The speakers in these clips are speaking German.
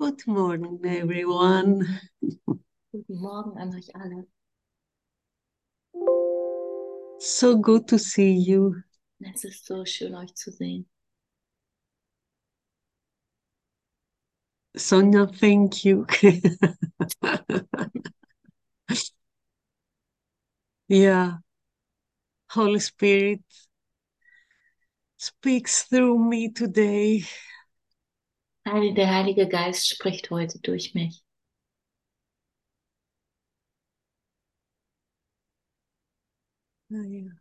Good morning, everyone. Guten Morgen an euch alle. So good to see you. Es ist so schön, euch zu sehen. Sonia, thank you. yeah. Holy Spirit speaks through me today. Der Heilige Geist spricht heute durch mich. Yeah.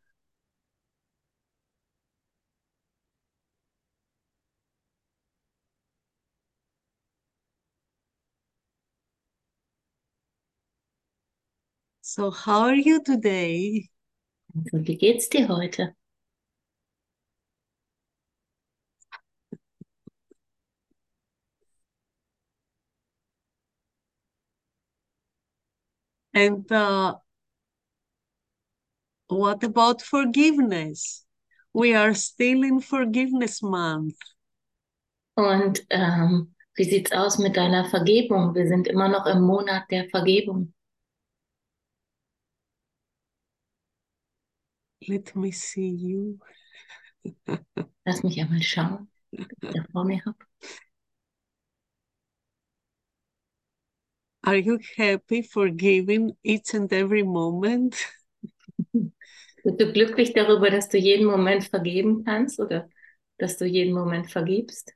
So, how are you today? Also, wie geht's dir heute? And uh, what about forgiveness? We are still in forgiveness month. Und ähm, wie sieht's aus mit deiner Vergebung? Wir sind immer noch im Monat der Vergebung. Let me see you. Lass mich einmal schauen, was ich da vor mir habe. Are you happy forgiving each and every moment? Bist du glücklich darüber, dass du jeden Moment vergeben kannst oder dass du jeden Moment vergibst?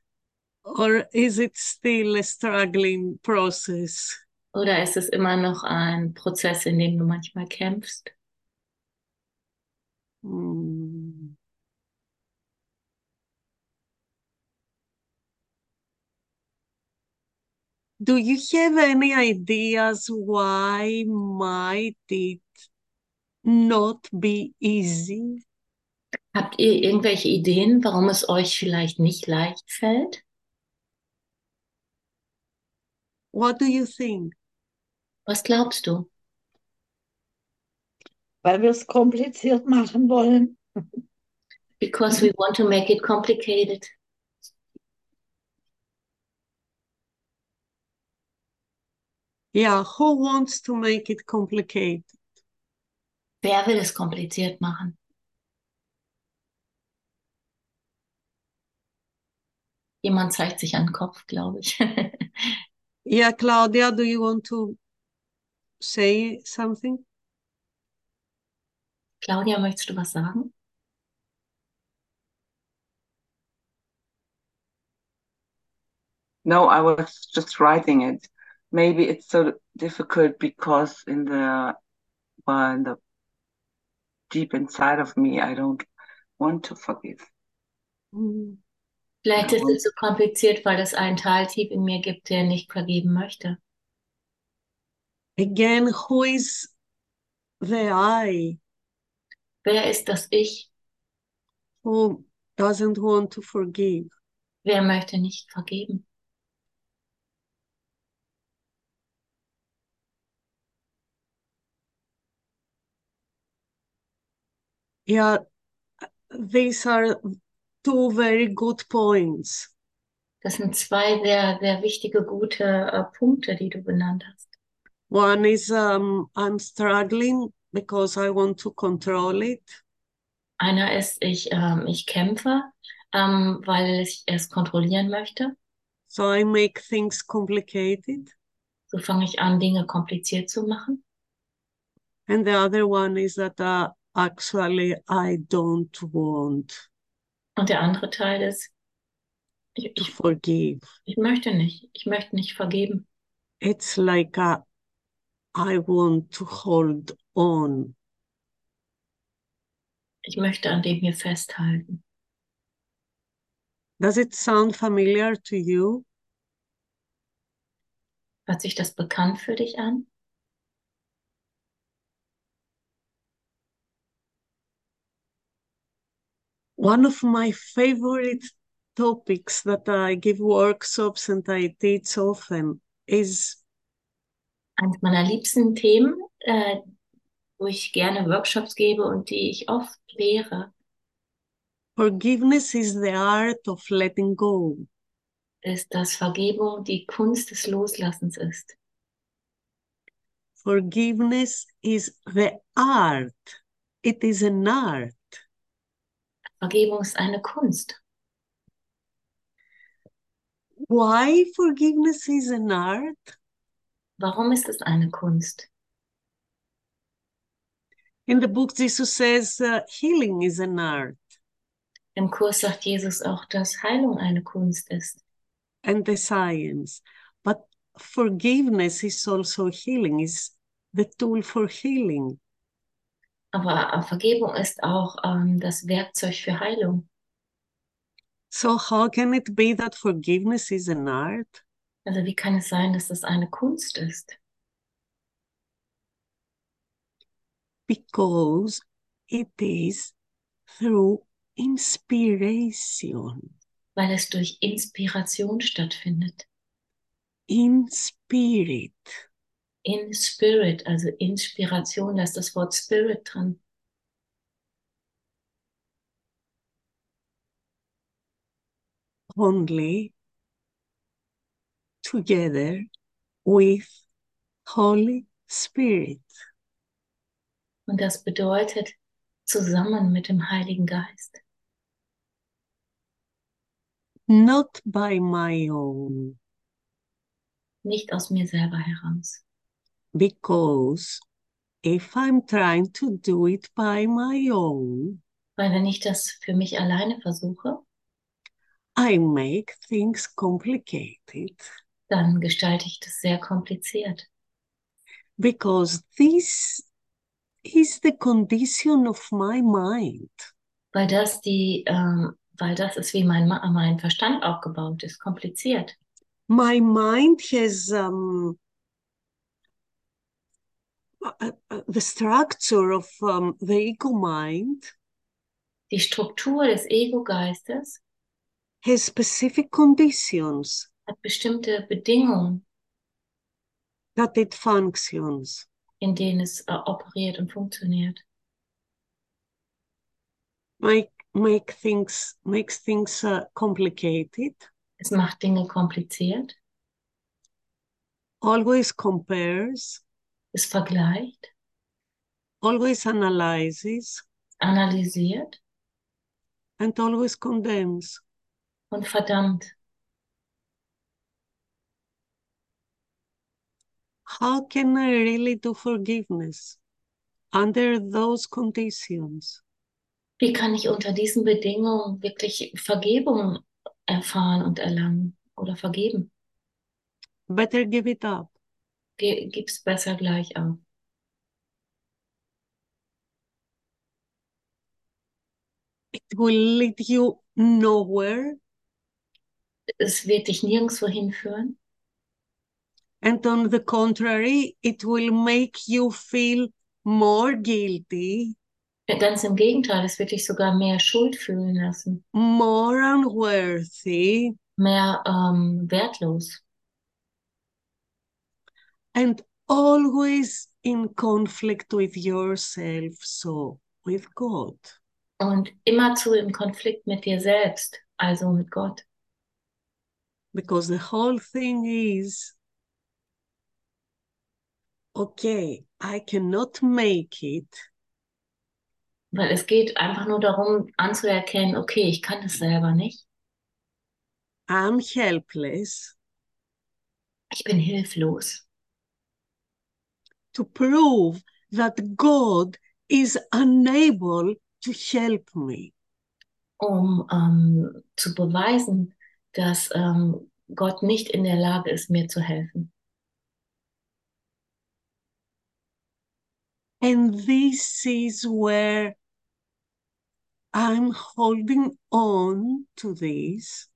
Or is it still a struggling process? Oder ist es immer noch ein Prozess, in dem du manchmal kämpfst? Hmm. Do you have any ideas why might it not be easy? Habt ihr irgendwelche Ideen, warum es euch vielleicht nicht leicht fällt? What do you think? Was glaubst du? weil wir es kompliziert machen wollen. Because we want to make it complicated. Yeah, who wants to make it complicated? Wer will es kompliziert machen? Jemand zeigt sich an den Kopf, glaube ich. Yeah, Claudia, do you want to say something? Claudia, möchtest du was sagen? No, I was just writing it. Maybe it's so difficult because in the well, in the deep inside of me, I don't want to forgive. Mm. Vielleicht ist es so kompliziert, weil es einen Teil tief in mir gibt, der nicht vergeben möchte. Again, who is the I Wer ist das Ich? who doesn't want to forgive? Wer möchte nicht vergeben? Yeah, these are two very good points. Das sind zwei sehr, sehr wichtige, gute äh, Punkte, die du benannt hast. One is um, I'm struggling because I want to control it. Einer ist, ich, ähm, ich kämpfe, ähm, weil ich es kontrollieren möchte. So I make things complicated. So fange ich an, Dinge kompliziert zu machen. And the other one is that uh, actually I don't want Und der andere Teil ist, ich, ich, forgive. ich möchte nicht. Ich möchte nicht vergeben. It's like uh, I want to hold on. Ich möchte an dem hier festhalten. Does it sound familiar to you? Hört sich das bekannt für dich an? One of my favorite topics that I give workshops and I teach often is Eines meiner liebsten Themen, äh, wo ich gerne Workshops gebe und die ich oft lehre, forgiveness is the art of letting go. ist, dass Vergebung die Kunst des Loslassens ist. Forgiveness is the art. It is an art. Vergebung ist eine Kunst. Why forgiveness is an art? Warum ist es eine Kunst? In the book, Jesus says uh, healing is an art, Im Kurs sagt Jesus auch, dass Heilung eine Kunst ist. and the science. But forgiveness is also healing, is the tool for healing. Aber äh, Vergebung ist auch ähm, das Werkzeug für Heilung. So, how can it be that forgiveness is an art? Also wie kann es sein, dass das eine Kunst ist? Because it is through inspiration. Weil es durch Inspiration stattfindet. In spirit. In Spirit, also Inspiration, da ist das Wort Spirit drin. only together with Holy Spirit. Und das bedeutet zusammen mit dem Heiligen Geist. Not by my own, Nicht aus mir selber heraus. Because if I'm trying to do it by my own, Weil wenn ich das für mich alleine versuche, I make things complicated. dann gestalte ich das sehr kompliziert. Because this is the condition of my mind. Weil das die, ähm, weil das ist, wie mein, mein Verstand aufgebaut ist, kompliziert. My mind has um, the structure of um, the ego mind Die Struktur des Ego-Geistes has specific conditions hat bestimmte Bedingungen, that it functions. in denen es äh, operiert und funktioniert. Make make things makes things uh, complicated. Es macht Dinge kompliziert, Always compares. Es vergleicht, Always analyzes analysiert and always condemns. und verdammt. How can I really do forgiveness under those conditions? Wie kann ich unter diesen Bedingungen wirklich Vergebung erfahren und erlangen oder vergeben? Better give it up. Gib's besser gleich auf. It will lead you nowhere. Es wird dich nirgendwo hinführen. And on the contrary, it will make you feel more guilty, Ganz im Gegenteil, es wird dich sogar mehr Schuld fühlen lassen, more unworthy, mehr ähm, wertlos and always in conflict with yourself, so with God. und immerzu im Konflikt mit dir selbst, also mit Gott. Because the whole thing is okay, I cannot make it, Weil es geht einfach nur darum anzuerkennen, okay, ich kann das selber nicht. I'm helpless, Ich bin hilflos. To prove that God is unable to help me. um ähm, zu beweisen, dass ähm, Gott nicht in der Lage ist, mir zu helfen. And this is where I'm holding on to this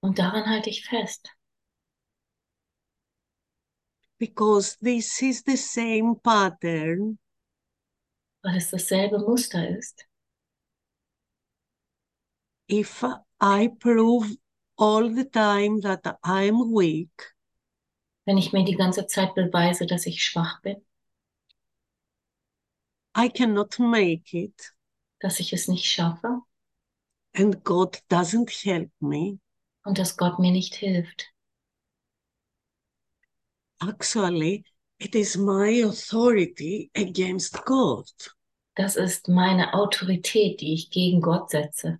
Und daran halte ich fest, because this is the same pattern weil es dasselbe Muster ist. if I prove all the time that I'm weak, Wenn ich mir die ganze Zeit beweise, dass ich schwach bin, I cannot make it, dass ich es nicht schaffe and God doesn't help me, und dass Gott mir nicht hilft. Actually, it is my authority against God. Das ist meine Autorität, die ich gegen Gott setze,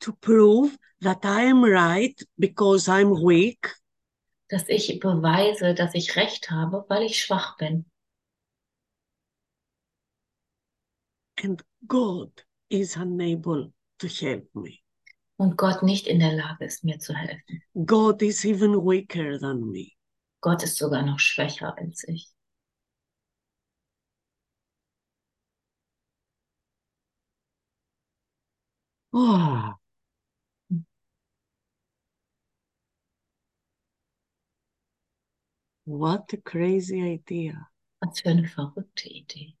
To prove that I am right because I'm weak dass ich beweise, dass ich Recht habe, weil ich schwach bin. and God is unable to help me. Und Gott nicht in der Lage ist, mir zu helfen. God is even weaker than me. Gott ist sogar noch schwächer als ich. Oh. What a crazy idea. Was für eine verrückte Idee.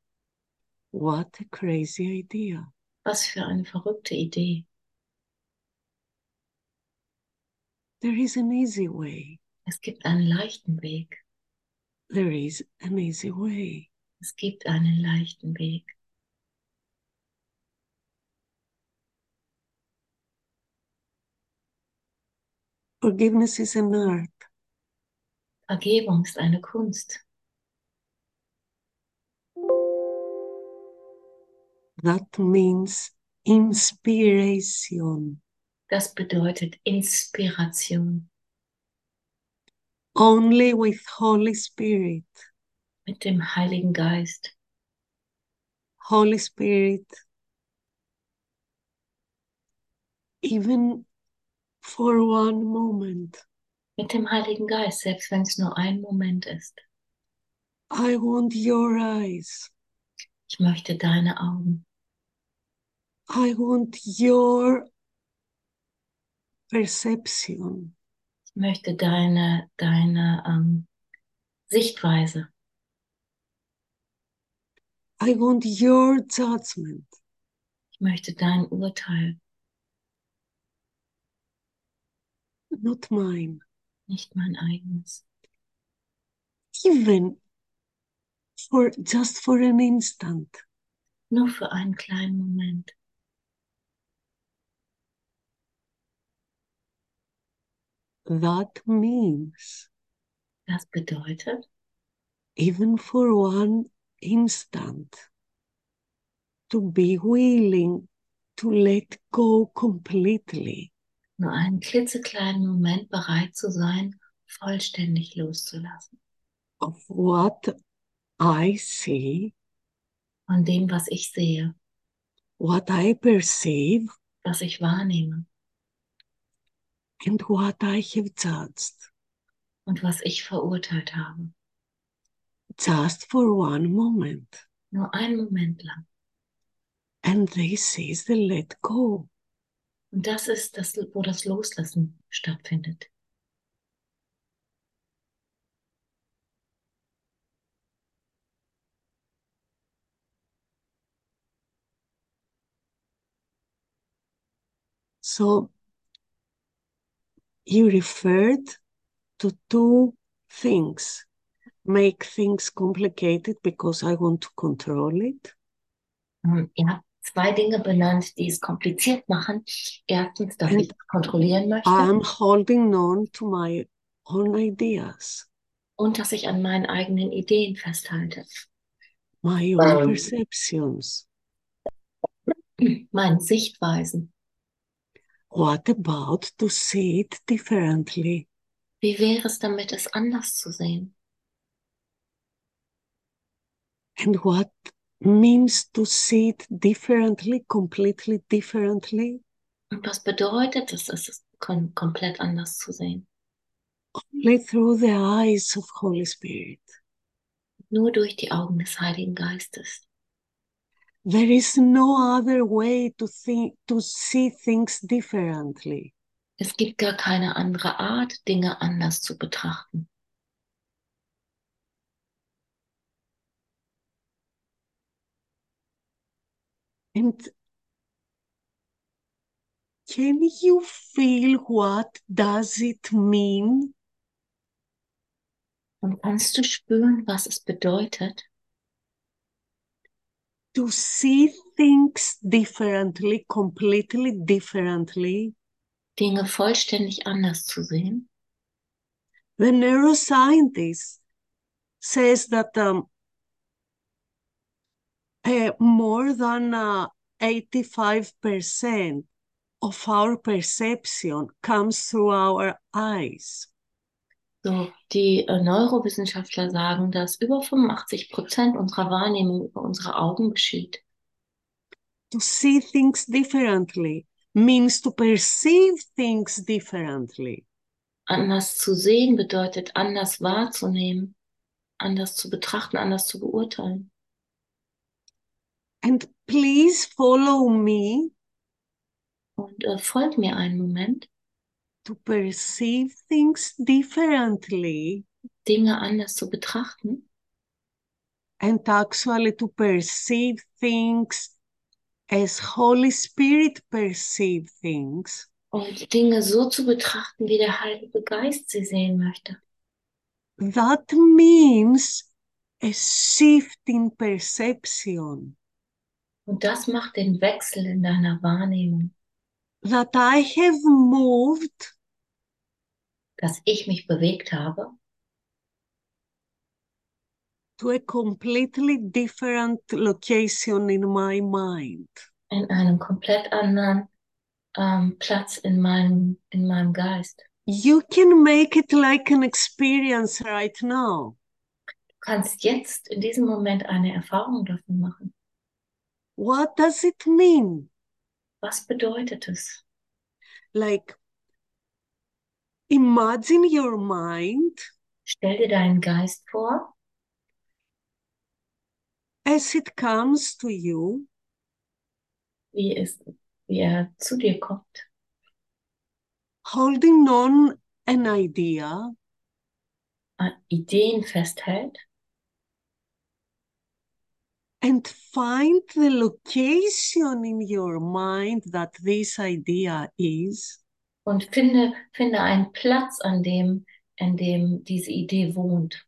What a crazy idea. Was für eine verrückte Idee. There is an easy way. Es gibt einen leichten Weg. There is an easy way. Es gibt einen leichten Weg. Forgiveness is an art. Vergebung ist eine Kunst. That means inspiration. Das bedeutet Inspiration. Only with Holy Spirit. Mit dem Heiligen Geist. Holy Spirit, even for one moment, Mit dem Heiligen Geist, selbst wenn es nur ein Moment ist. I want your eyes. Ich möchte deine Augen. I want your perception. Ich möchte deine, deine ähm, Sichtweise. I want your judgment. Ich möchte dein Urteil, not mine. nicht mein eigenes. Even for just for an instant. Nur für einen kleinen Moment. That means? Das bedeutet, even for one instant. To be willing to let go completely. Nur einen klitzekleinen Moment bereit zu sein, vollständig loszulassen. of what I see, Von dem, was ich sehe, what I perceive, was ich wahrnehme and what I have judged, und was ich verurteilt habe. just for one moment. Nur einen Moment lang. And this is the let go. Und das ist das, wo das Loslassen stattfindet. So you referred to two things. Make things complicated because I want to control it. Ähm, Ihr habt zwei Dinge benannt, die es kompliziert machen. Erstens, dass Und ich kontrollieren möchte I'm holding on to my own ideas, und dass ich an meinen eigenen Ideen festhalte, my own Ähm. perceptions. meinen Sichtweisen. What about to see it differently? Wie wäre es damit, es anders zu sehen? And what means to see it differently, completely differently? Und was bedeutet es, es kom komplett anders zu sehen? Only through the eyes of Holy Spirit. Nur durch die Augen des Heiligen Geistes. There is no other way to think, to see things differently. Es gibt gar keine andere Art, Dinge anders zu betrachten. And can you feel what does it mean Und kannst du spüren, was es bedeutet, to see things differently, completely differently, Dinge vollständig anders zu sehen. The neuroscientist says that um, uh, more than uh, 85% of our perception comes through our eyes. So, die äh, Neurowissenschaftler sagen, dass über 85 Prozent unserer Wahrnehmung über unsere Augen geschieht. To see things differently means to perceive things differently. Anders zu sehen bedeutet anders wahrzunehmen, anders zu betrachten, anders zu beurteilen. And please follow me Und äh, folgt mir einen Moment, to perceive things differently Dinge anders zu betrachten and actually to perceive things as Holy Spirit perceive things. und Dinge so zu betrachten, wie der Heilige Geist sie sehen möchte. That means a shift in perception. Und das macht den Wechsel in deiner Wahrnehmung, That I have moved dass ich mich bewegt habe to a completely different location in my mind. in einem komplett anderen ähm, Platz in meinem, in meinem Geist. You can make it like an experience right now. Du kannst jetzt in diesem Moment eine Erfahrung davon machen. What does it mean? Was bedeutet es? Like, imagine your mind Stell dir deinen Geist vor, as it comes to you, wie, es, wie er zu dir kommt, holding on an idea, an Ideen festhält. And find the location in your mind that this idea is, und finde, finde einen Platz, an dem, an dem diese Idee wohnt.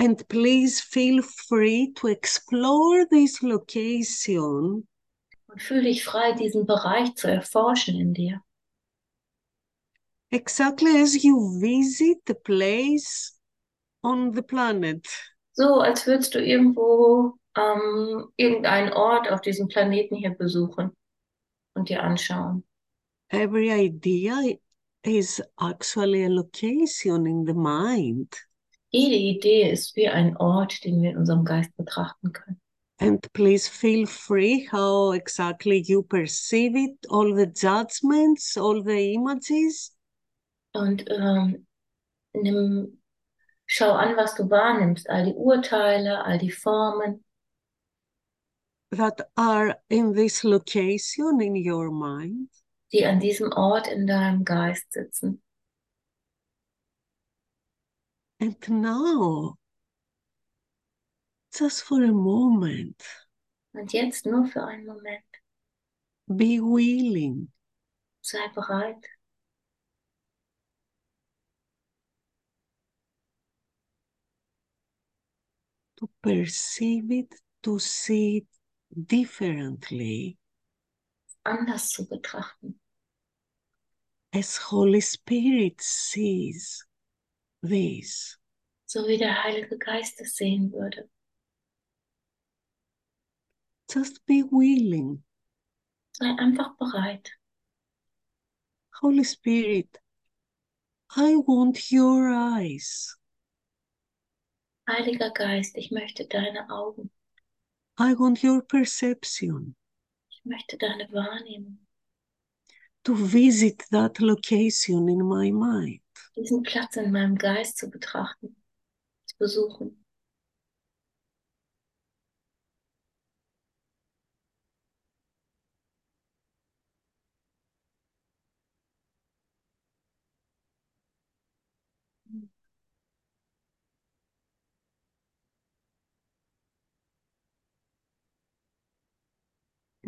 and please feel free to explore this location Und fühle dich frei, diesen Bereich zu erforschen in dir. exactly as you visit the place on the planet. So, als würdest du irgendwo ähm, irgendeinen Ort auf diesem Planeten hier besuchen und dir anschauen. Every idea is actually a location in the mind. Jede Idee ist wie ein Ort, den wir in unserem Geist betrachten können. And please feel free how exactly you perceive it, all the judgments, all the images. Und ähm, nimm, schau an, was du wahrnimmst, all die Urteile, all die Formen, that are in this location in your mind. Die an diesem Ort in deinem Geist sitzen. And now, just for a moment, Und jetzt nur für einen Moment, be willing. Sei bereit, to perceive it, to see it differently anders zu betrachten, as Holy Spirit sees this. so wie der Heilige Geist es sehen würde. Just be willing. Sei einfach bereit. Holy Spirit, I want your eyes. Heiliger Geist, ich möchte deine Augen, I want your perception ich möchte deine Wahrnehmung, to visit that location in my mind. diesen Platz in meinem Geist zu betrachten, zu besuchen.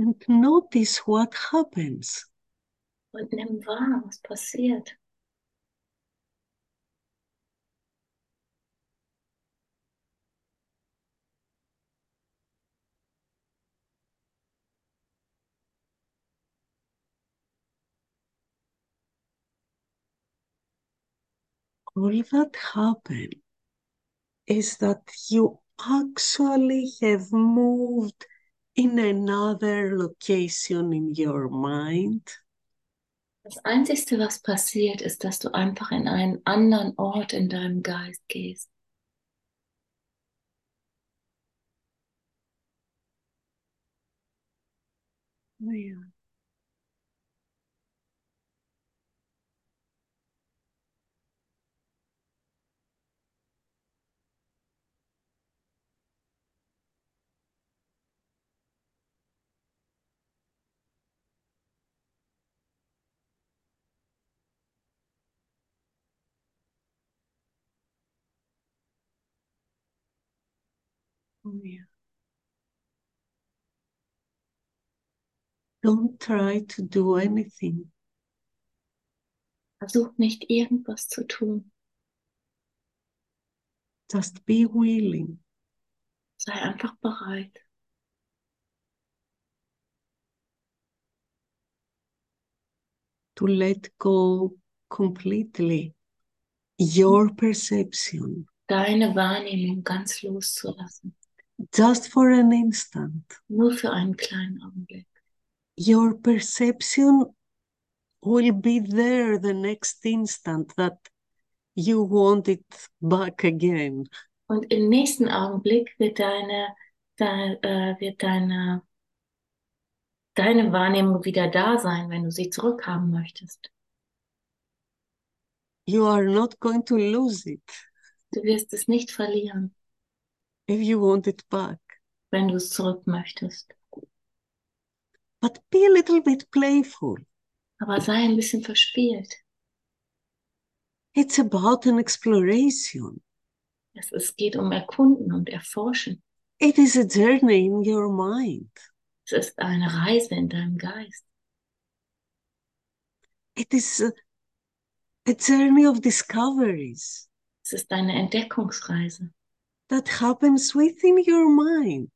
and notice what happens. Und nimm wahr, was passiert. all that happened is that you actually have moved in another location in your mind Das Einzige, was passiert, ist, dass du einfach in einen anderen Ort in deinem Geist gehst. Yeah. Oh, yeah. Don't try to do anything. Versuch nicht irgendwas zu tun. Just be willing. Sei einfach bereit. to let go completely your perception Deine Wahrnehmung ganz loszulassen. Just for an instant. Nur für einen kleinen Augenblick. Your perception will be there the next instant that you want it back again. Und im nächsten Augenblick wird deine, de, äh, wird deine, deine Wahrnehmung wieder da sein, wenn du sie zurückhaben möchtest. You are not going to lose it Du wirst es nicht verlieren, if you want it back. wenn du es zurück möchtest. But be a little bit playful. Aber sei ein bisschen verspielt. It's about an exploration. Es, es geht um Erkunden und Erforschen. It is a journey in your mind. Es ist eine Reise in deinem Geist. It is a, a journey of discoveries Es ist eine Entdeckungsreise, that happens within your mind.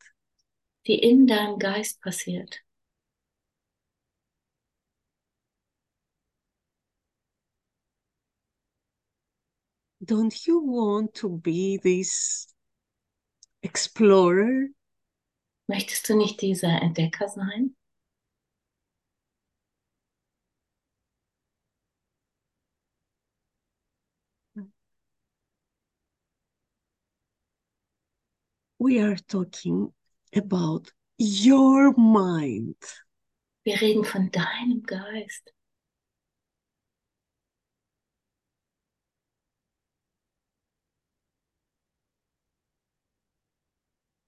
die in deinem Geist passiert. Don't you want to be this explorer? Möchtest du nicht dieser Entdecker sein? We are talking about your mind. Wir reden von deinem Geist.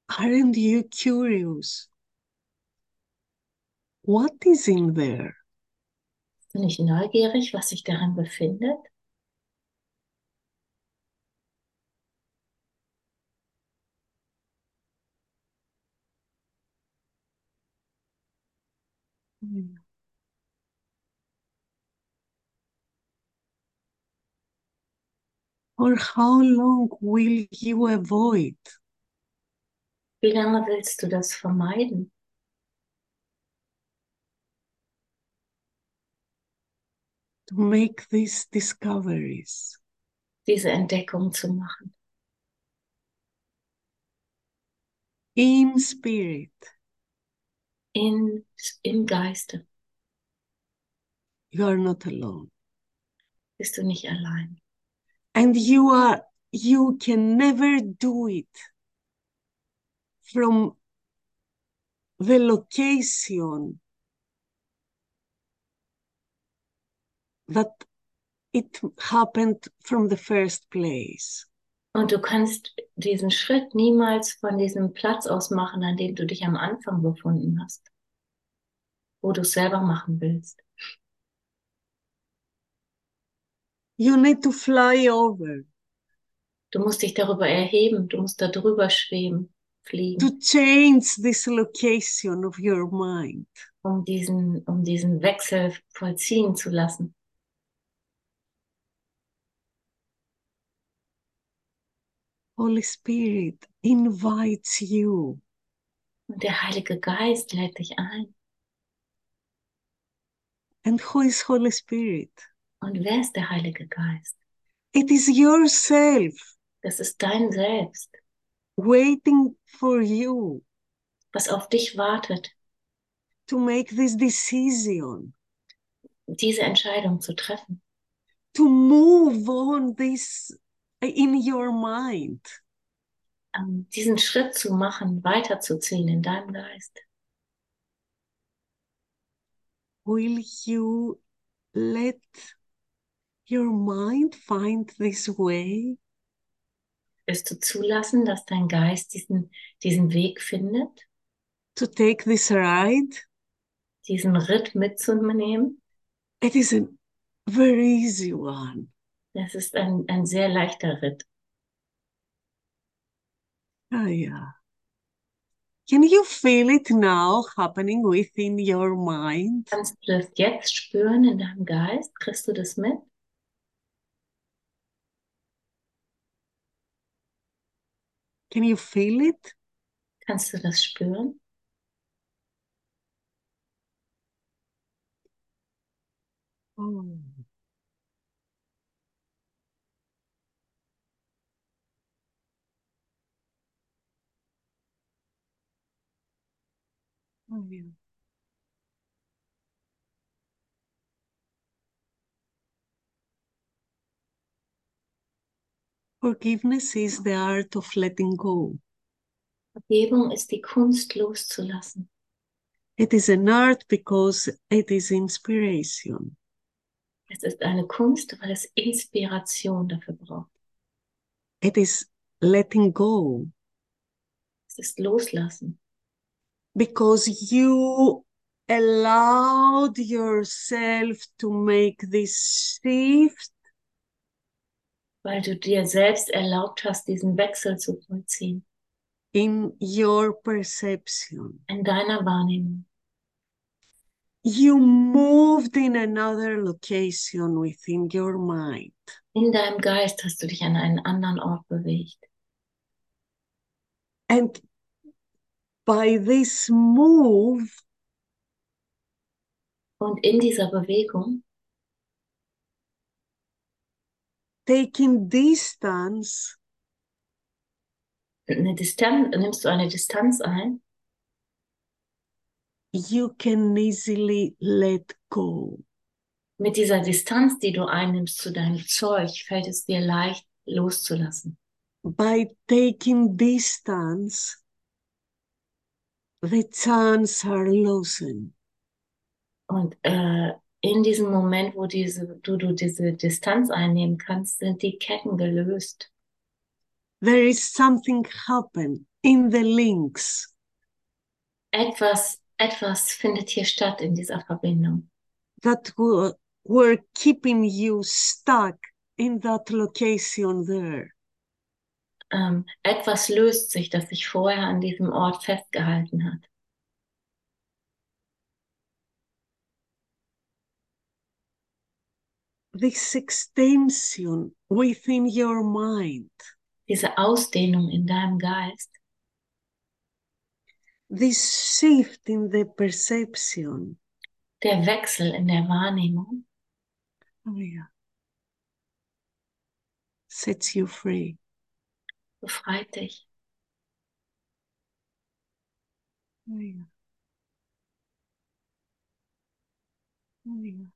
Aren't you curious? What is in there? Bist du nicht neugierig, was sich darin befindet? Or how long will you avoid? Wie lange willst du das vermeiden? to make these discoveries? diese Entdeckung zu machen. In spirit, In, Im Geiste you are not alone. bist du nicht allein. And you are, you can never do it from the location that it happened from the first place. Und du kannst diesen Schritt niemals von diesem Platz aus machen, an dem du dich am Anfang befunden hast, wo du es selber machen willst. You need to fly over Du musst dich darüber erheben, du musst darüber schweben, fliegen, to change this location of your mind. um diesen, um diesen Wechsel vollziehen zu lassen. Holy Spirit invites you Und der Heilige Geist lädt dich ein. And who is Holy Spirit? Und wer ist der Heilige Geist? It is yourself Das ist dein Selbst, waiting for you was auf dich wartet, to make this decision, diese Entscheidung zu treffen, to move on this in your mind. ähm, diesen Schritt zu machen, weiterzuziehen in deinem Geist. Will you let your mind find this way? Wirst du zulassen, dass dein Geist diesen, diesen Weg findet, to take this ride. diesen Ritt mitzunehmen? It is a very easy one. Das ist ein, ein sehr leichter Ritt. Ah, yeah. Can you feel it now happening within your mind? Kannst du das jetzt spüren in deinem Geist? Kriegst du das mit? Can you feel it? Kannst du das spüren? Oh. Forgiveness is the art of letting go. Vergebung ist die Kunst loszulassen. It is an art because it is inspiration. Es ist eine Kunst, weil es Inspiration dafür braucht. It is letting go Es ist Loslassen, because you allowed yourself to make this shift weil du dir selbst erlaubt hast, diesen Wechsel zu vollziehen in your perception. in deiner Wahrnehmung. You moved in another location within your mind. In deinem Geist hast du dich an einen anderen Ort bewegt. And by this move, Und in dieser Bewegung, taking distance, eine Distanz, nimmst du eine Distanz ein, you can easily let go. mit dieser Distanz, die du einnimmst zu deinem Zeug, fällt es dir leicht loszulassen. By taking distance, the chance are loosened. Und äh, in diesem Moment, wo diese, du, du diese Distanz einnehmen kannst, sind die Ketten gelöst. There is something happen in the links. Etwas, etwas findet hier statt in dieser Verbindung. that were, were keeping you stuck in that location there. Ähm, etwas löst sich, das sich vorher an diesem Ort festgehalten hat. This extension within your mind, Diese Ausdehnung in deinem Geist, this shift in the perception. der Wechsel in der Wahrnehmung, Oh, yeah. Sets you free. Befreit dich. Oh, yeah. Oh, yeah.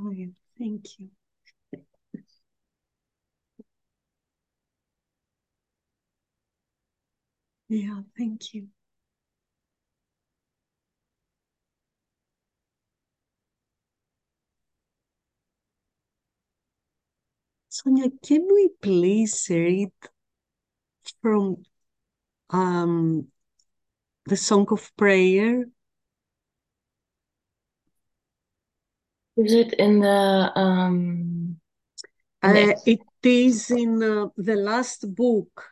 Oh, yeah. Thank you. Yeah, thank you. Sonia, can we please read from um, the Song of Prayer? Is it in the um, Uh, it is in uh, the last book,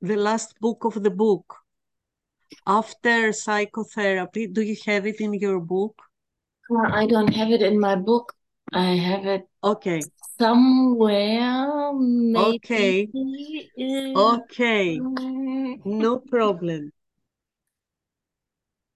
the last book of the book. After psychotherapy, do you have it in your book? Uh, I don't have it in my book. I have it Okay, somewhere. Maybe. Okay. in- okay, no problem.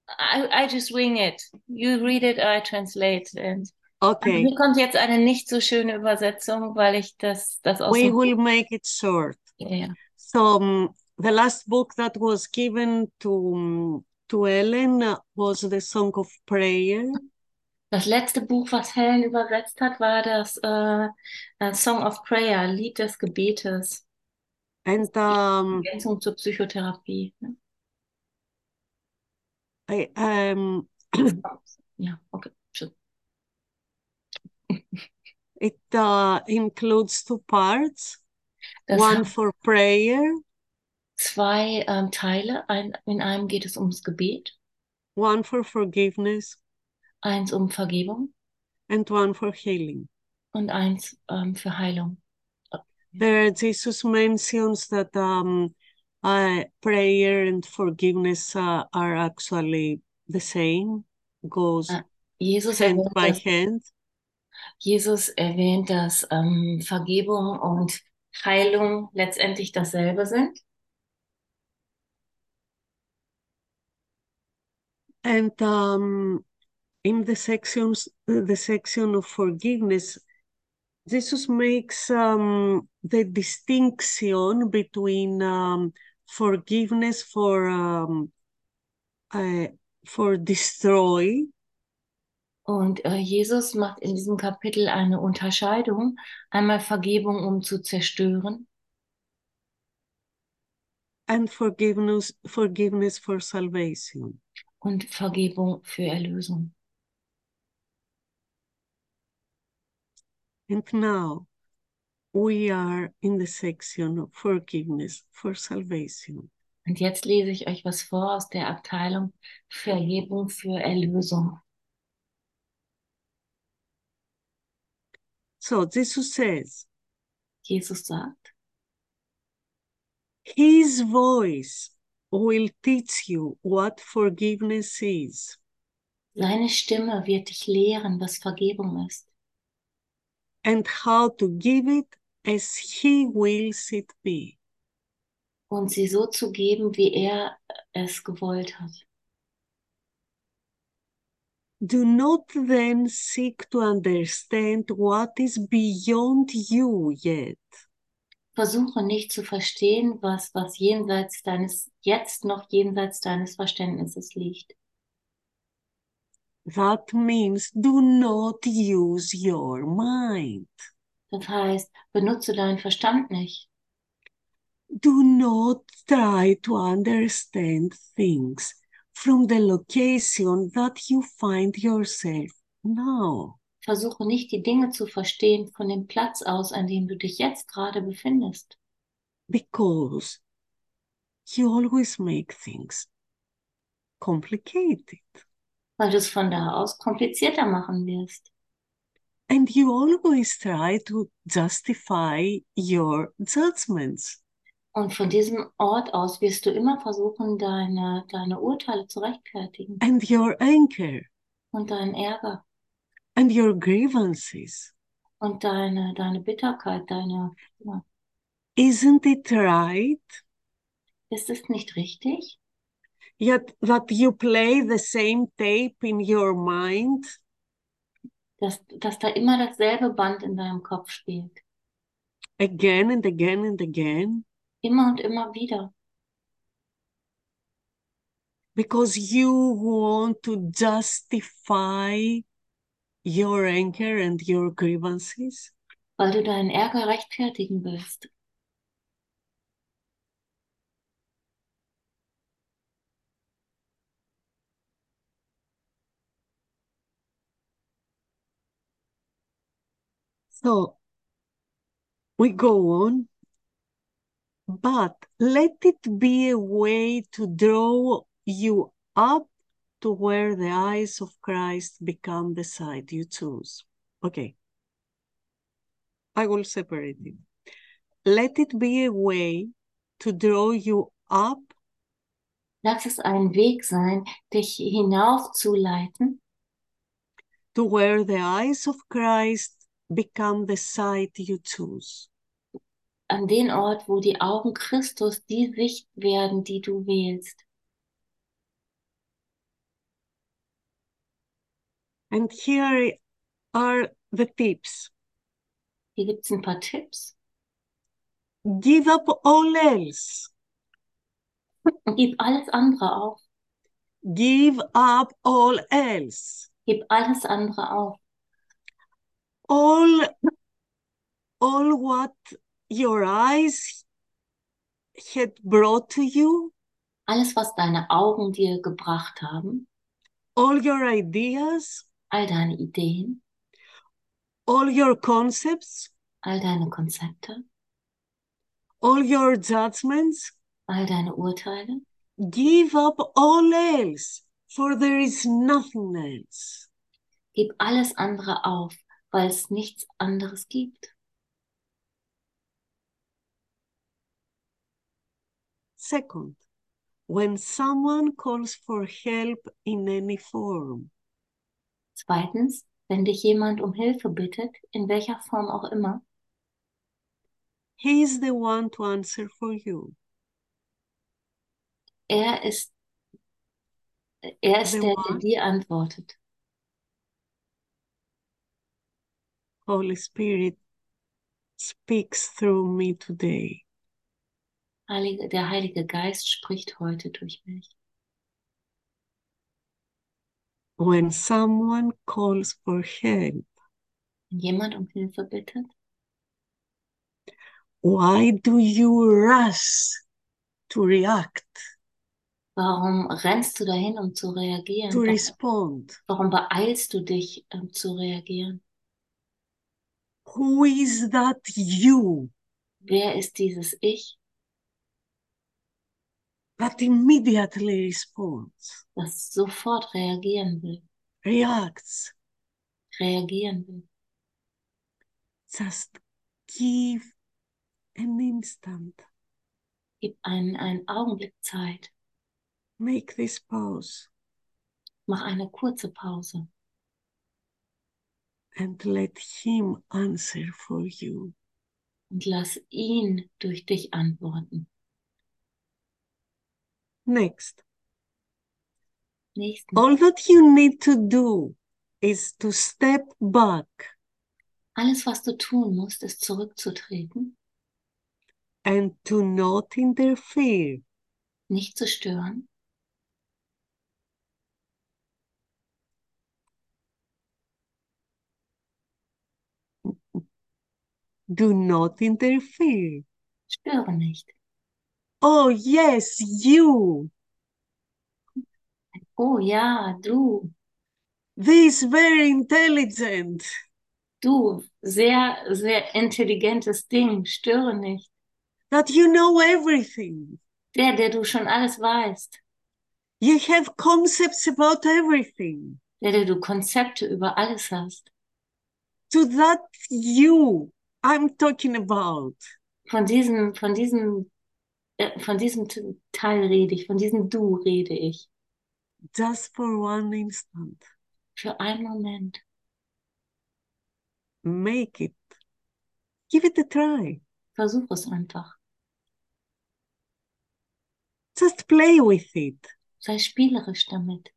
I, I just wing it. You read it, I translate. And Okay, hier kommt jetzt eine nicht so schöne Übersetzung, weil ich das, das aus we dem will make it short. Ja. So um, the last book that was given to to Ellen uh, was the Song of Prayer, Das letzte Buch, was Helen übersetzt hat, war das äh, Song of Prayer, Lied des Gebetes, and um, Ergänzung zur Psychotherapie. ne? I, um, Ja, okay. Tschüss. it uh, includes two parts. Das one for prayer, zwei ähm, Teile. Ein, in einem geht es ums Gebet, one for forgiveness, eins um Vergebung and one for healing. und eins ähm, für Heilung. There, Jesus mentions that um, uh, prayer and forgiveness uh, are actually the same, goes Ah, Jesus hand erwähnt, by hand. Jesus erwähnt, dass ähm, Vergebung und Heilung letztendlich dasselbe sind. And um, in the sections, the section of forgiveness, Jesus makes um, the distinction between um, forgiveness for um, uh, for destroy Und äh, Jesus macht in diesem Kapitel eine Unterscheidung. Einmal Vergebung, um zu zerstören and forgiveness forgiveness for salvation. und Vergebung für Erlösung. And now we are in the section of forgiveness for salvation. Und jetzt lese ich euch was vor aus der Abteilung Vergebung für Erlösung. So Jesus says, Jesus sagt, His voice will teach you what forgiveness is, seine Stimme wird dich lehren, was Vergebung ist and how to give it as He wills it be. und sie so zu geben, wie er es gewollt hat. Do not then seek to understand what is beyond you yet. Versuche nicht zu verstehen, was, was jenseits deines, jetzt noch jenseits deines Verständnisses liegt. That means do not use your mind. Das heißt, benutze deinen Verstand nicht. Do not try to understand things from the location that you find yourself now. Versuche nicht die Dinge zu verstehen von dem Platz aus, an dem du dich jetzt gerade befindest. because you always make things complicated weil du es von da aus komplizierter machen wirst. and you always try to justify your judgments. Und von diesem Ort aus wirst du immer versuchen, deine, deine Urteile zu rechtfertigen and your anger und deinen Ärger and your grievances. und deine, deine Bitterkeit, deine, ja. Isn't it right Ist es nicht richtig, yet that you play the same tape in your mind dass, dass da immer dasselbe Band in deinem Kopf spielt? again and again and again Immer und immer wieder. because you want to justify your anger and your grievances? Weil du deinen Ärger rechtfertigen willst. So we go on, but let it be a way to draw you up to where the eyes of Christ become the side you choose. Okay. I will separate it. Let it be a way to draw you up Lass es ein Weg sein, dich hinaufzuleiten, to where the eyes of Christ become the sight you choose. an den Ort, wo die Augen Christus die Sicht werden, die du wählst. And here are the tips. Hier gibt's ein paar Tipps. Give up all else. Gib alles andere auf. Give up all else. Gib alles andere auf. All, all what your eyes had brought to you, Alles, was deine Augen dir gebracht haben, all your ideas, all deine Ideen, all your concepts, all deine Konzepte, all your judgments, all deine Urteile. give up all else, for there is nothing else. Gib alles andere auf, weil es nichts anderes gibt. Second, when someone calls for help in any form, Zweitens, wenn dich jemand um Hilfe bittet, in welcher Form auch immer, he is the one to answer for you. er ist, er ist The der, der one? dir antwortet. Holy Spirit speaks through me today. Heilige, der Heilige Geist spricht heute durch mich. When someone calls for help, Wenn jemand um Hilfe bittet, why do you rush to react, warum rennst du dahin, um zu reagieren? to respond? Warum beeilst du dich, um zu reagieren? Who is that you Wer ist dieses Ich, that immediately responds, das sofort reagieren will, reacts? reagieren will? Just give an instant. Gib einen, einen Augenblick Zeit. Make this pause Mach eine kurze Pause and let him answer for you. und lass ihn durch dich antworten. Next, Nächsten. all that you need to do is to step back Alles, was du tun musst, ist zurückzutreten, and to not interfere. nicht zu stören, Do not interfere. störe nicht. Oh, yes, you. Oh ja, du, This very intelligent. du, sehr, sehr intelligentes Ding, störe nicht. That you know everything. Der, der du schon alles weißt, You have concepts about everything. der, der du Konzepte über alles hast. To that you I'm talking about. Von diesem, von diesem, äh, von diesem Teil rede ich, von diesem Du rede ich. Just for one instant. Für einen Moment. Make it. Give it a try. Versuch es einfach. Just play with it. Sei spielerisch damit.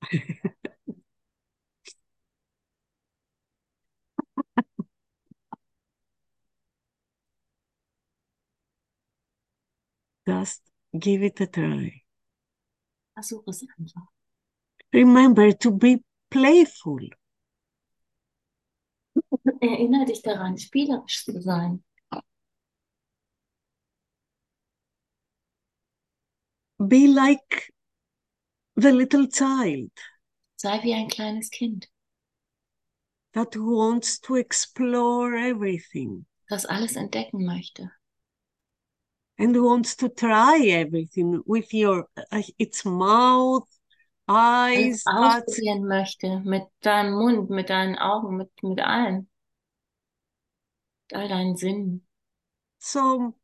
Just give it a try. Versuch es einfach. Remember to be playful. Erinnere dich daran, spielerisch zu sein. Be like the little child Sei wie ein kleines Kind, that wants to explore everything das alles entdecken möchte and wants to try everything with your uh, its mouth eyes, ausprobieren möchte, mit deinem Mund, mit deinen Augen, mit, mit allen, all deinen Sinnen. So,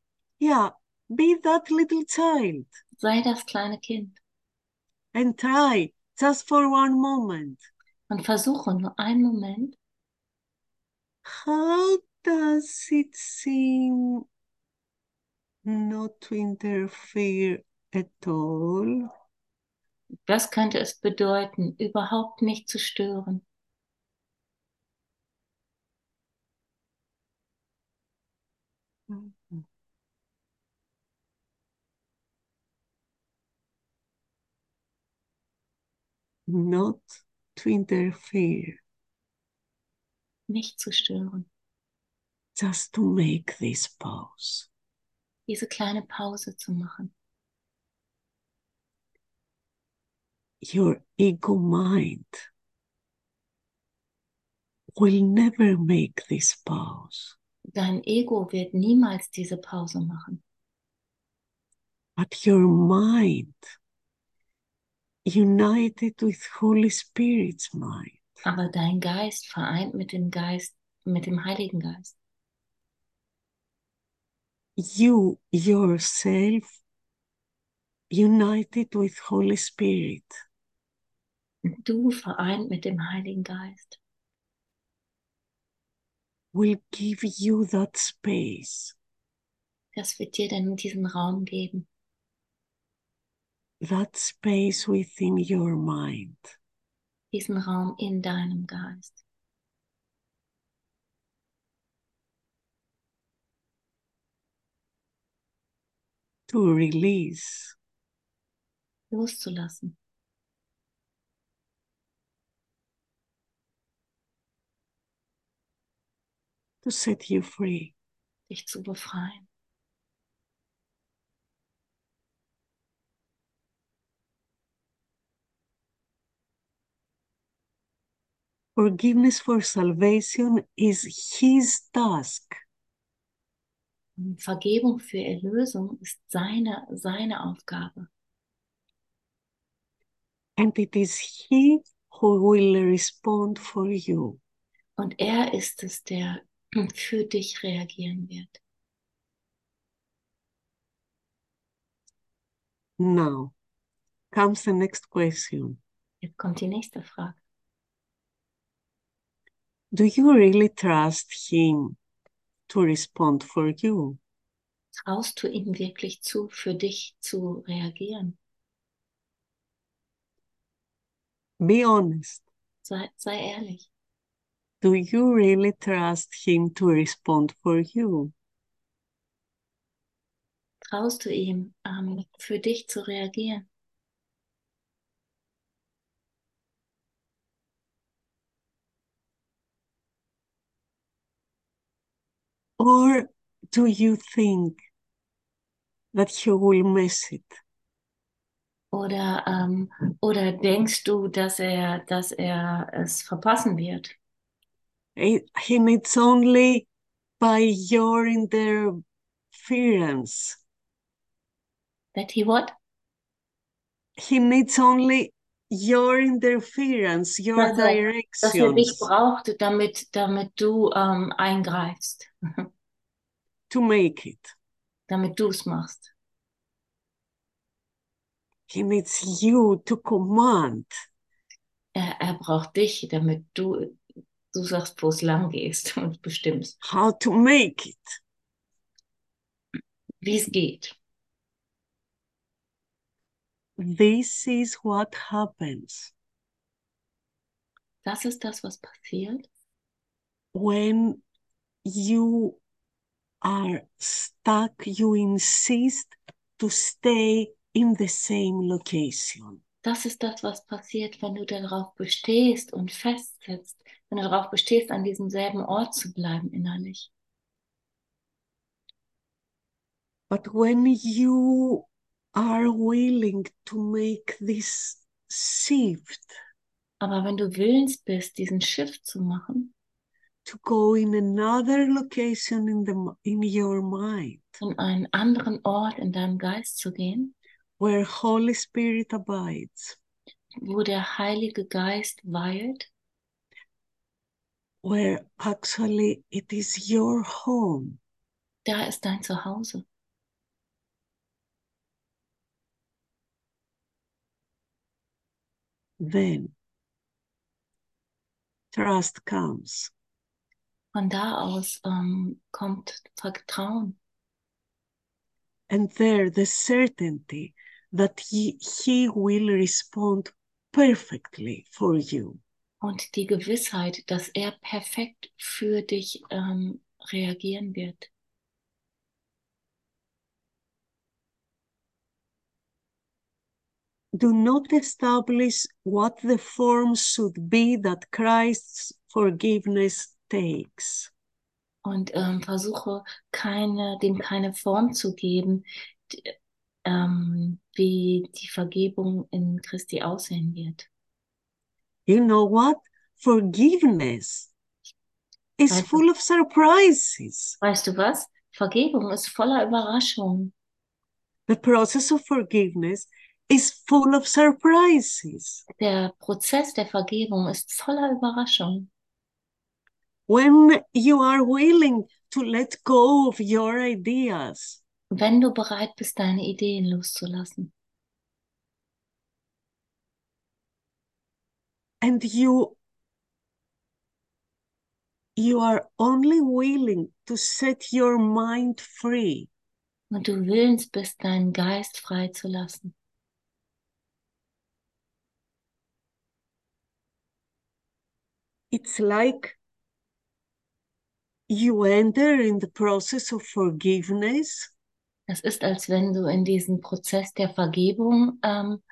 yeah, be that little child. Sei das kleine Kind. And try just for one moment. und versuche nur einen Moment, How does it seem not to interfere at all? was könnte es bedeuten, überhaupt nicht zu stören. Not to interfere, Nicht zu stören. just to make this pause. Diese kleine Pause zu machen. Your ego mind will never make this pause, Dein Ego wird niemals diese Pause machen. but your mind, united with Holy Spirit's mind, Aber dein Geist vereint mit dem Geist, mit dem Heiligen Geist. You yourself united with Holy Spirit. Du vereint mit dem Heiligen Geist. Will give you that space, das wird dir dann diesen Raum geben, that space within your mind. Diesen Raum in deinem Geist, to release, loszulassen, to set you free. dich zu befreien. Forgiveness for salvation is His task. Vergebung für Erlösung ist seine, seine Aufgabe. And it is He who will respond for you. Und er ist es, der für dich reagieren wird. Now comes the next question. Jetzt kommt die nächste Frage. Do you really trust Him to respond for you? Traust du ihm wirklich zu, für dich zu reagieren? Be honest. Sei, sei ehrlich. Do you really trust Him to respond for you? Traust du ihm, ähm, für dich zu reagieren? Or do you think that He will miss it? Oder, ähm, oder denkst du, dass er, dass er es verpassen wird? He he needs only by your interference. That he what? He needs only your interference, your Dass er, dass er dich directions braucht, damit, damit du ähm, eingreifst, to make it. damit du es machst. He needs you to command. Er, er braucht dich, damit du, du sagst, wo es lang gehst und bestimmst, how to make it. wie es geht. This is what happens Das ist das, was passiert, when you are stuck, you insist to stay in the same location. Das ist das, was passiert, wenn du darauf bestehst und festsetzt, wenn du darauf bestehst, an diesem selben Ort zu bleiben innerlich. But when you are willing to make this shift, Aber wenn du willens bist, diesen Shift zu machen, to go in another location in the in your mind an einen anderen Ort in deinem Geist zu gehen, where Holy Spirit abides, wo der Heilige Geist weilt, where actually it is your home. da ist dein Zuhause. Then trust comes. Von da aus ähm, kommt Vertrauen And there the certainty that he, he will respond perfectly for you. und die Gewissheit, dass er perfekt für dich ähm, reagieren wird. Do not establish what the form should be that Christ's forgiveness takes. Und ähm, versuche keine, dem keine Form zu geben, die, ähm, wie die Vergebung in Christi aussehen wird. You know what? Forgiveness is Weißt du- full of surprises. Weißt du was? Vergebung ist voller Überraschungen. The process of forgiveness is full of surprises. Der Prozess der Vergebung ist voller Überraschungen. When you are willing to let go of your ideas, Wenn du bereit bist, deine Ideen loszulassen and you you are only willing to set your mind free, und du willens bist, deinen Geist freizulassen, it's like you enter in the process of forgiveness. Es ist, als wenn du in diesen Prozess der Vergebung ähm,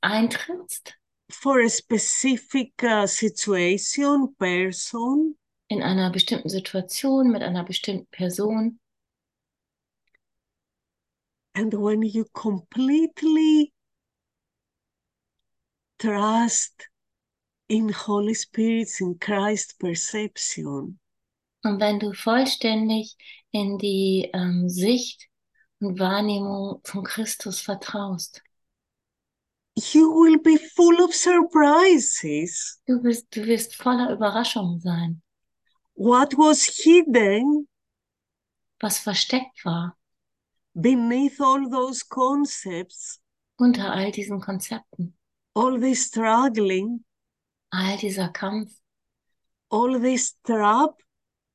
eintrittst, for a specific uh, situation, person, in einer bestimmten Situation mit einer bestimmten Person. and when you completely trust in Holy Spirit's in Christ perception, Und wenn du vollständig in die ähm, Sicht und Wahrnehmung von Christus vertraust, you will be full of surprises. du wirst, du wirst voller Überraschungen sein, What was hidden was versteckt war. beneath all those concepts, unter all diesen Konzepten, all this struggling, all dieser Kampf, all this trap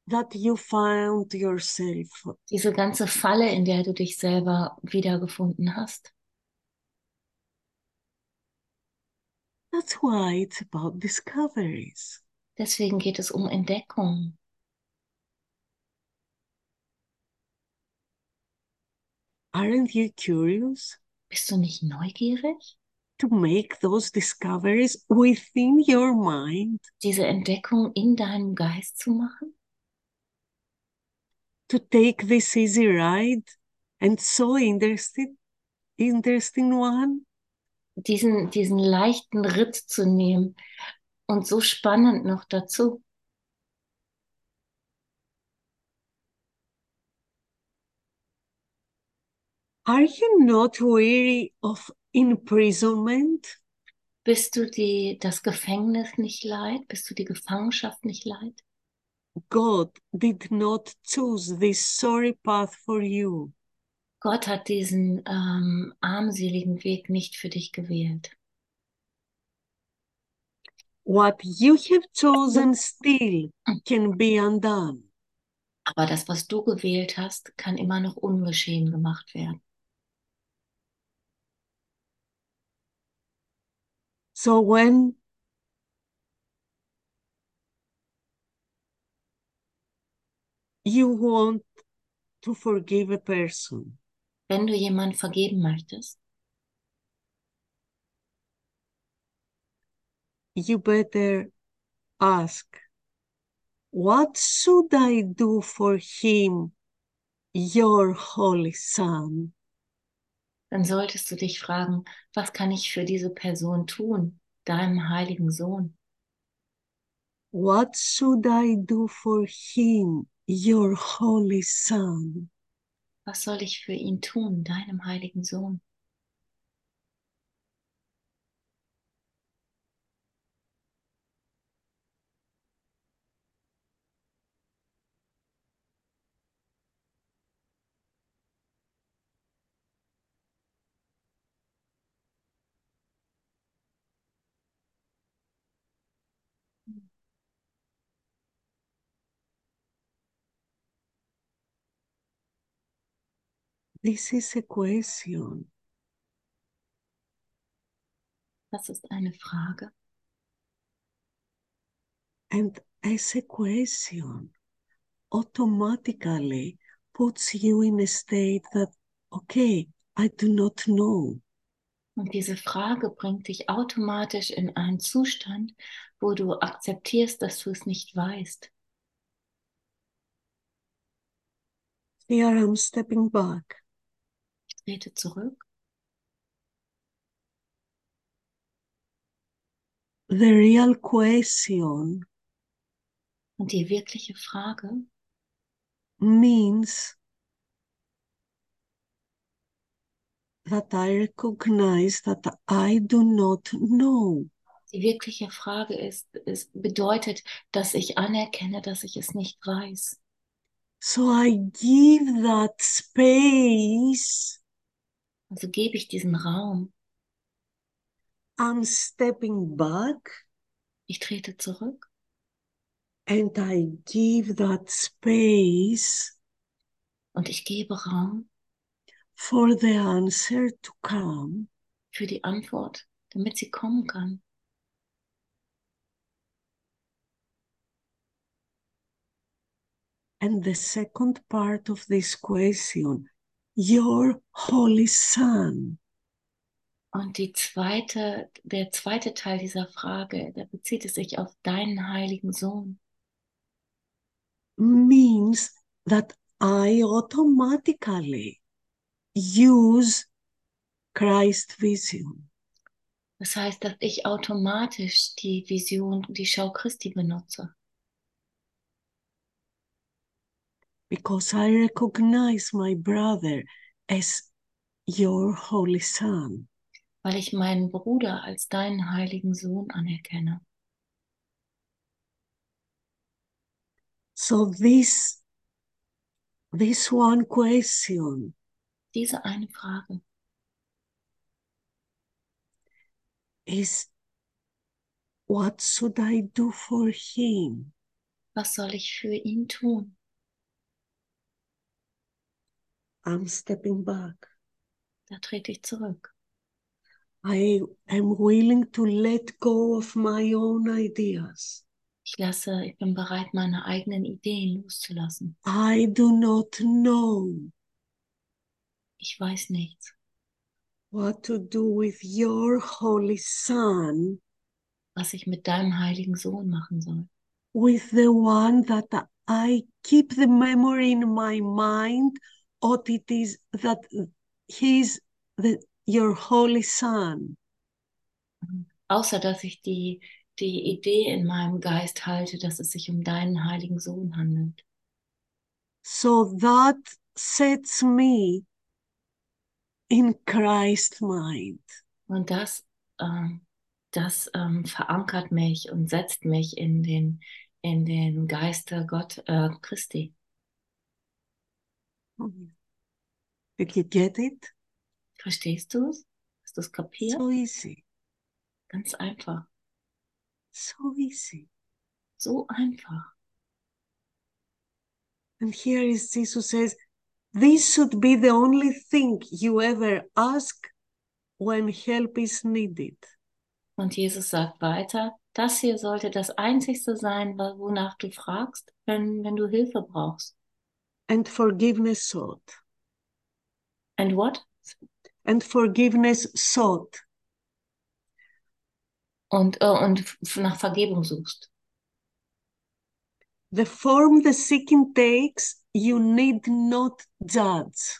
that you found yourself. diese ganze Falle, in der du dich selber wiedergefunden hast. That's why it's about discoveries. Deswegen geht es um Entdeckung. Aren't you curious Bist du nicht neugierig, to make those discoveries within your mind, diese Entdeckung in deinem Geist zu machen? to take this easy ride and so interested, interesting one? Diesen, diesen leichten Ritt zu nehmen und so spannend noch dazu. Are you not weary of imprisonment? Bist du die, das Gefängnis nicht leid? Bist du die Gefangenschaft nicht leid? God did not choose this sorry path for you. Gott hat diesen ähm, armseligen Weg nicht für dich gewählt. What you have chosen still can be undone. Aber das, was du gewählt hast, kann immer noch ungeschehen gemacht werden. So when you want to forgive a person, Wenn du jemand vergeben möchtest, you better ask, what should I do for him, your holy son? Dann solltest du dich fragen, was kann ich für diese Person tun, deinem heiligen Sohn? What should I do for him, your holy son? Was soll ich für ihn tun, deinem heiligen Sohn? This is a question. Das ist eine Frage. And as a question automatically puts you in a state that, okay, I do not know. Und diese Frage bringt dich automatisch in einen Zustand, wo du akzeptierst, dass du es nicht weißt. Here I'm stepping back. Trete zurück. The real question Und die wirkliche Frage means that I recognize that I do not know. Die wirkliche Frage ist, es bedeutet, dass ich anerkenne, dass ich es nicht weiß. So I give that space. Also gebe ich diesen Raum. I'm stepping back Ich trete zurück and I give that space und ich gebe Raum for the answer to come. für die Antwort, damit sie kommen kann. And the second part of this question, your Holy Son. Und die zweite, der zweite Teil dieser Frage, da bezieht es sich auf deinen heiligen Sohn. means that I automatically use Christ vision. Das heißt, dass ich automatisch die Vision, die Schau Christi benutze, because I recognize my brother as your holy son. weil ich meinen Bruder als deinen heiligen Sohn anerkenne. So this this one question Diese eine Frage is what should I do for him? was soll ich für ihn tun? I'm stepping back. Da trete ich zurück. I am willing to let go of my own ideas. Ich lasse, ich bin bereit, meine eigenen Ideen loszulassen. I do not know Ich weiß nichts, what to do with your holy son, was ich mit deinem heiligen Sohn machen soll. with the one that I keep the memory in my mind, what it is that he's the, your holy son. Außer dass ich die, die Idee in meinem Geist halte, dass es sich um deinen heiligen Sohn handelt. So that sets me in Christ's mind. Und das, ähm, das ähm, verankert mich und setzt mich in den, in den Geister Gott, äh, Christi. Did you get it? Verstehst du es? Hast du es kapiert? So easy. Ganz einfach. So easy. So einfach. And here is Jesus says, this should be the only thing you ever ask when help is needed. Und Jesus sagt weiter, das hier sollte das Einzigste sein, wonach du fragst, wenn, wenn du Hilfe brauchst. And forgiveness sought. And what? And forgiveness sought. Und, äh, und nach Vergebung suchst. The form the seeking takes, you need not judge.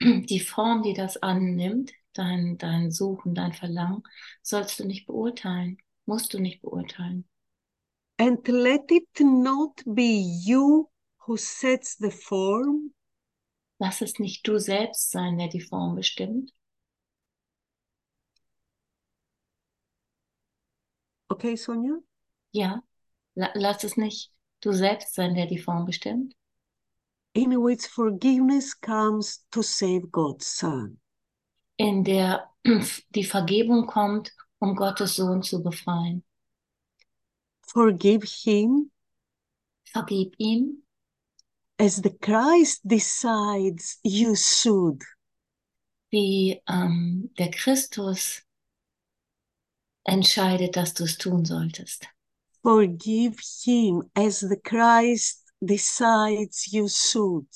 Die Form, die das annimmt, dein, dein Suchen, dein Verlangen, sollst du nicht beurteilen, musst du nicht beurteilen. And let it not be you who sets the form, Lass es nicht du selbst sein, der die Form bestimmt. okay, Sonia? Ja, la lass es nicht du selbst sein, der die Form bestimmt, In which forgiveness comes to save God's Son. in der die Vergebung kommt, um Gottes Sohn zu befreien. Forgive him Vergib ihm as the Christ decides you should. wie ähm, der Christus entscheidet, dass du es tun solltest. Forgive him as the Christ decides you should.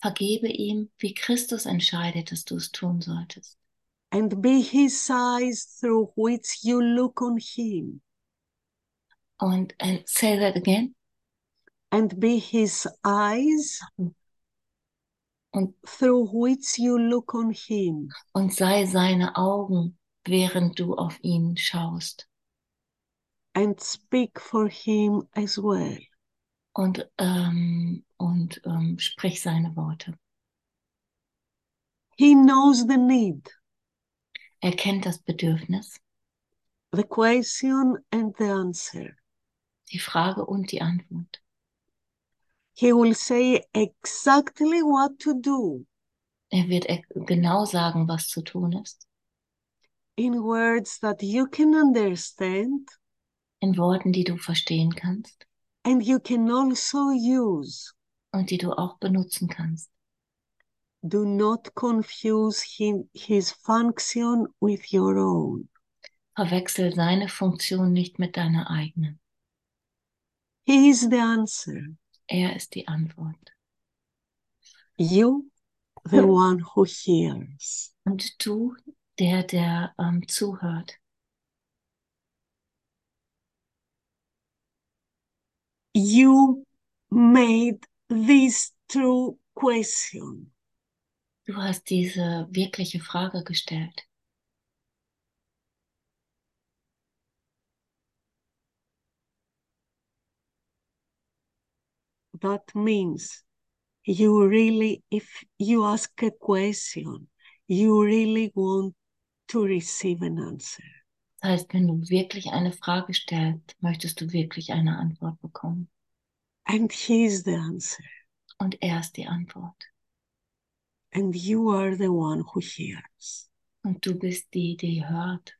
Vergebe ihm, wie Christus entscheidet, dass du es tun solltest. And be his eyes through which you look on him. Und and say that again. And be his eyes Und, through which you look on him. und sei seine Augen, während du auf ihn schaust. And speak for him as well. Und, ähm, und ähm, sprich seine Worte. He knows the need, Er kennt das Bedürfnis, the question and the answer. die Frage und die Antwort. He will say exactly what to do Er wird genau sagen, was zu tun ist. in words that you can understand In Worten, die du verstehen kannst and you can also use. und die du auch benutzen kannst. Do not confuse him, his function with your own. Verwechsel seine Funktion nicht mit deiner eigenen. He is the answer. Er ist die Antwort. You, the one who hears. Und du, der, der ähm, zuhört. You made this true question. Du hast diese wirkliche Frage gestellt. That means you really, if you ask a question, you really want to receive an answer. Das heißt, wenn du wirklich eine Frage stellst, möchtest du wirklich eine Antwort bekommen. And he is the answer. Und er ist die Antwort. And you are the one who hears. Und du bist die, die hört.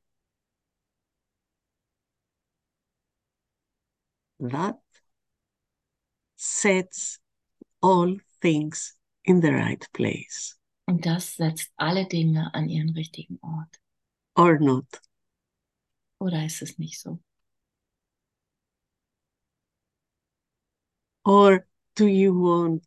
That sets all things in the right place. Und das setzt alle Dinge an ihren richtigen Ort. Or not. Oder ist es nicht so? Or do you want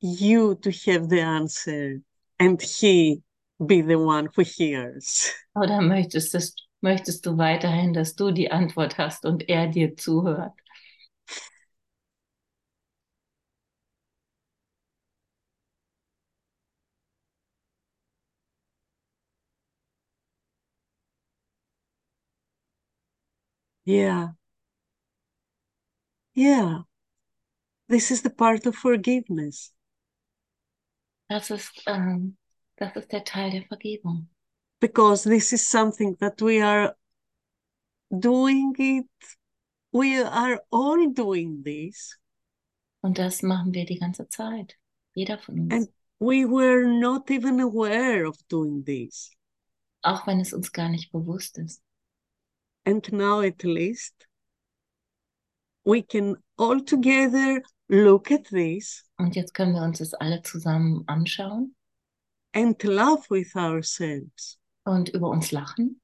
you to have the answer and he be the one who hears? Oder möchtest, du, möchtest du weiterhin, dass du die Antwort hast und er dir zuhört? Yeah. Yeah. This is the part of forgiveness. Das ist, ähm, um, das ist der Teil der Vergebung. Because this is something that we are doing it. We are all doing this. Und das machen wir die ganze Zeit. Jeder von uns. And we were not even aware of doing this. auch wenn es uns gar nicht bewusst ist. And now at least we can all together look at this Und jetzt können wir uns das alle zusammen anschauen and laugh with ourselves. und über uns lachen.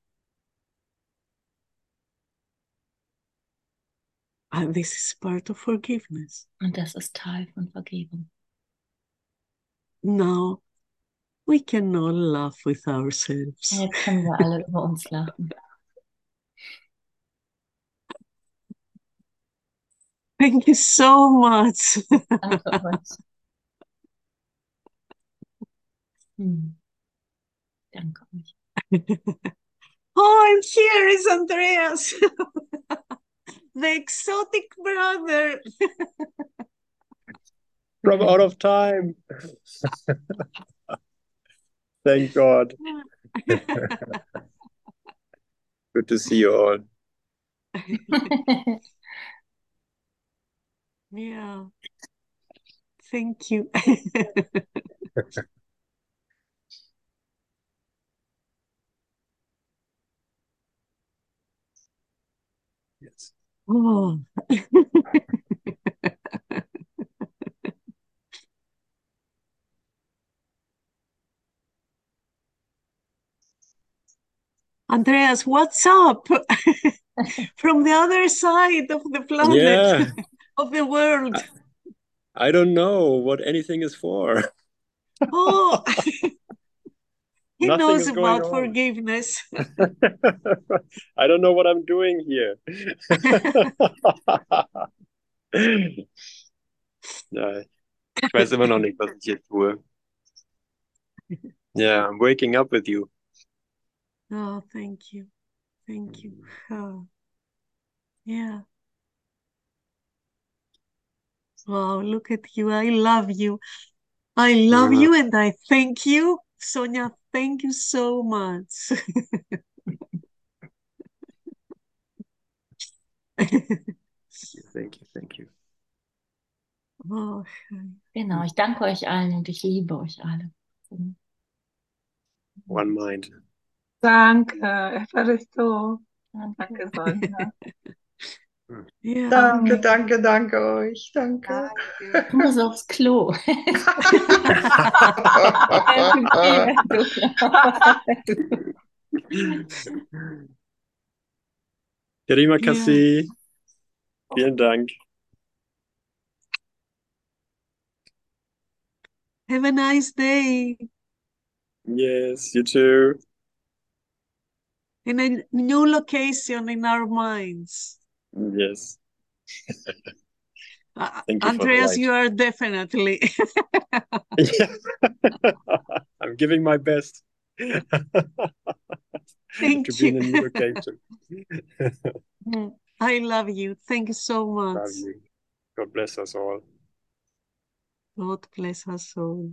And this is part of forgiveness. Und das ist Teil von Vergebung. Now we can all laugh with ourselves. Jetzt können wir alle über uns lachen. Thank you so much. Danke euch. Hm. Danke euch. oh, and here is Andreas, the exotic brother. From out of time. Thank God. Good to see you all. Yeah. Thank you. yes. Oh. Andreas, what's up from the other side of the planet? Yeah of the world. I don't know what anything is for. Oh, he Nothing knows about on. forgiveness. I don't know what I'm doing here. Ich weiß immer noch nicht, was ich hier tue. Yeah, I'm waking up with you. Oh, thank you. Thank you. Mm. Oh, yeah. Wow, look at you. I love you. I love Yeah. you and I thank you. Sonia, thank you so much. Thank you, thank you. Oh. Genau, ich danke euch allen und ich liebe euch alle. One mind. Danke, Evaristo. Danke. Danke, Sonja. Yeah. Danke, danke, danke euch. Danke. Ich muss aufs Klo. Terima Ja. Vielen Dank. Have a nice day Yes, you too. in a new location in our minds. Yes. Uh, you Andreas, you are definitely. I'm giving my best Thank to be in a new location. I love you. Thank you so much. You. God bless us all. God bless us all.